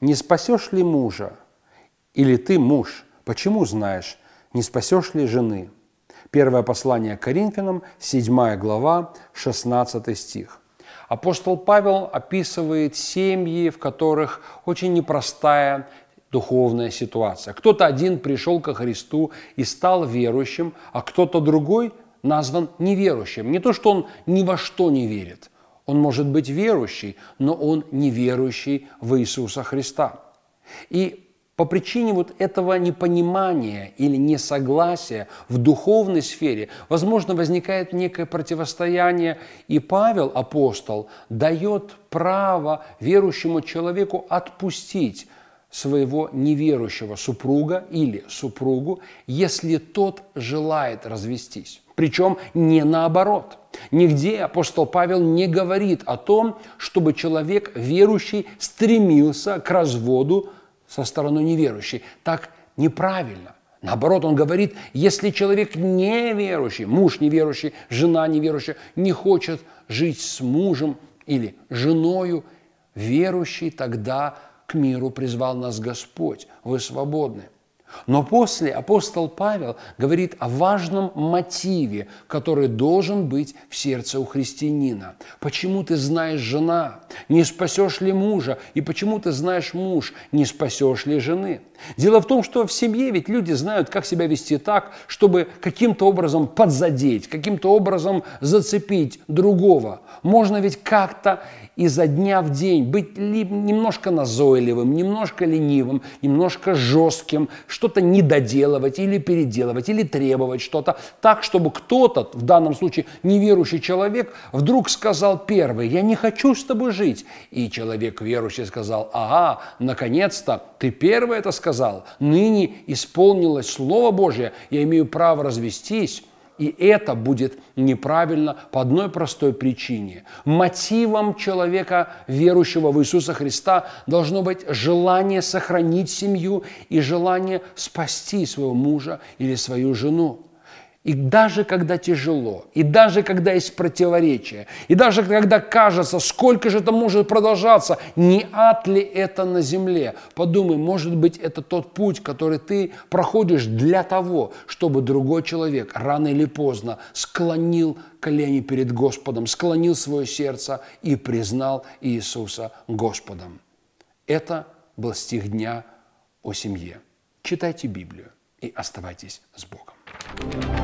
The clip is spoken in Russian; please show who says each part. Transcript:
Speaker 1: не спасешь ли мужа? Или ты муж, почему знаешь, не спасешь ли жены? Первое послание Коринфянам, 7 глава, 16 стих. Апостол Павел описывает семьи, в которых очень непростая духовная ситуация. Кто-то один пришел ко Христу и стал верующим, а кто-то другой назван неверующим. Не то, что он ни во что не верит – он может быть верующий, но он не верующий в Иисуса Христа. И по причине вот этого непонимания или несогласия в духовной сфере, возможно, возникает некое противостояние, и Павел, апостол, дает право верующему человеку отпустить своего неверующего супруга или супругу, если тот желает развестись. Причем не наоборот. Нигде апостол Павел не говорит о том, чтобы человек верующий стремился к разводу со стороны неверующей. Так неправильно. Наоборот, он говорит, если человек неверующий, муж неверующий, жена неверующая, не хочет жить с мужем или женою, верующий, тогда к миру призвал нас Господь. Вы свободны. Но после апостол Павел говорит о важном мотиве, который должен быть в сердце у христианина. Почему ты знаешь жена? Не спасешь ли мужа? И почему ты знаешь муж? Не спасешь ли жены? Дело в том, что в семье ведь люди знают, как себя вести так, чтобы каким-то образом подзадеть, каким-то образом зацепить другого. Можно ведь как-то изо дня в день быть немножко назойливым, немножко ленивым, немножко жестким, что-то недоделывать или переделывать, или требовать что-то так, чтобы кто-то, в данном случае неверующий человек, вдруг сказал первый, я не хочу с тобой жить. И человек верующий сказал, ага, наконец-то ты первый это сказал, ныне исполнилось Слово Божье, я имею право развестись. И это будет неправильно по одной простой причине. Мотивом человека, верующего в Иисуса Христа, должно быть желание сохранить семью и желание спасти своего мужа или свою жену. И даже когда тяжело, и даже когда есть противоречия, и даже когда кажется, сколько же это может продолжаться, не ад ли это на земле? Подумай, может быть, это тот путь, который ты проходишь для того, чтобы другой человек рано или поздно склонил колени перед Господом, склонил свое сердце и признал Иисуса Господом. Это был стих дня о семье. Читайте Библию и оставайтесь с Богом.